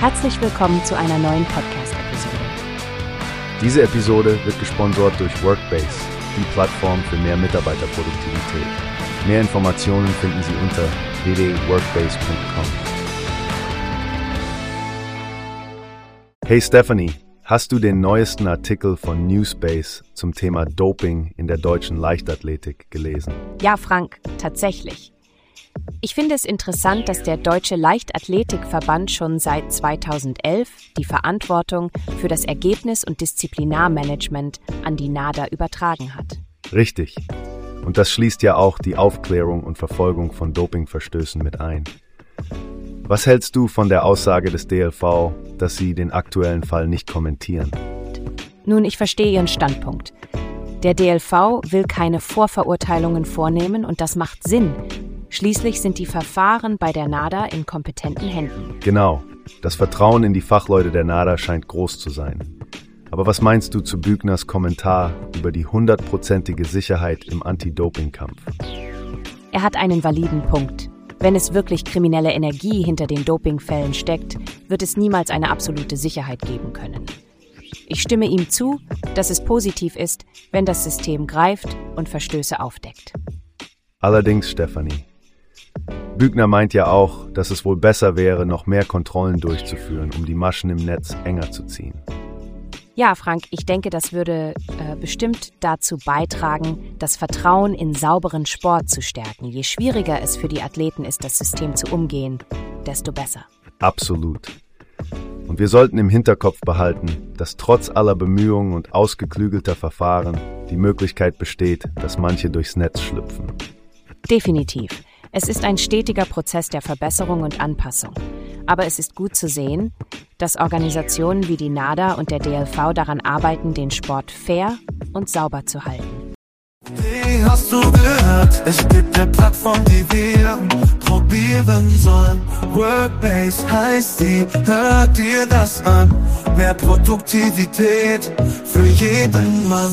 Herzlich willkommen zu einer neuen Podcast-Episode. Diese Episode wird gesponsert durch Workbase, die Plattform für mehr Mitarbeiterproduktivität. Mehr Informationen finden Sie unter www.workbase.com. Hey Stephanie, hast du den neuesten Artikel von Newspace zum Thema Doping in der deutschen Leichtathletik gelesen? Ja, Frank, tatsächlich. Ich finde es interessant, dass der Deutsche Leichtathletikverband schon seit 2011 die Verantwortung für das Ergebnis- und Disziplinarmanagement an die NADA übertragen hat. Richtig. Und das schließt ja auch die Aufklärung und Verfolgung von Dopingverstößen mit ein. Was hältst du von der Aussage des DLV, dass sie den aktuellen Fall nicht kommentieren? Nun, ich verstehe Ihren Standpunkt. Der DLV will keine Vorverurteilungen vornehmen und das macht Sinn, Schließlich sind die Verfahren bei der NADA in kompetenten Händen. Genau. Das Vertrauen in die Fachleute der NADA scheint groß zu sein. Aber was meinst du zu Bügners Kommentar über die hundertprozentige Sicherheit im Anti-Doping-Kampf? Er hat einen validen Punkt. Wenn es wirklich kriminelle Energie hinter den Dopingfällen steckt, wird es niemals eine absolute Sicherheit geben können. Ich stimme ihm zu, dass es positiv ist, wenn das System greift und Verstöße aufdeckt. Allerdings, Stefanie, Bügner meint ja auch, dass es wohl besser wäre, noch mehr Kontrollen durchzuführen, um die Maschen im Netz enger zu ziehen. Ja, Frank, ich denke, das würde äh, bestimmt dazu beitragen, das Vertrauen in sauberen Sport zu stärken. Je schwieriger es für die Athleten ist, das System zu umgehen, desto besser. Absolut. Und wir sollten im Hinterkopf behalten, dass trotz aller Bemühungen und ausgeklügelter Verfahren die Möglichkeit besteht, dass manche durchs Netz schlüpfen. Definitiv. Es ist ein stetiger Prozess der Verbesserung und Anpassung. Aber es ist gut zu sehen, dass Organisationen wie die NADA und der DLV daran arbeiten, den Sport fair und sauber zu halten. Wie hast du gehört? Es gibt eine Plattform, die wir probieren sollen. Workbase heißt die, hört dir das an. Mehr Produktivität für jeden Mann.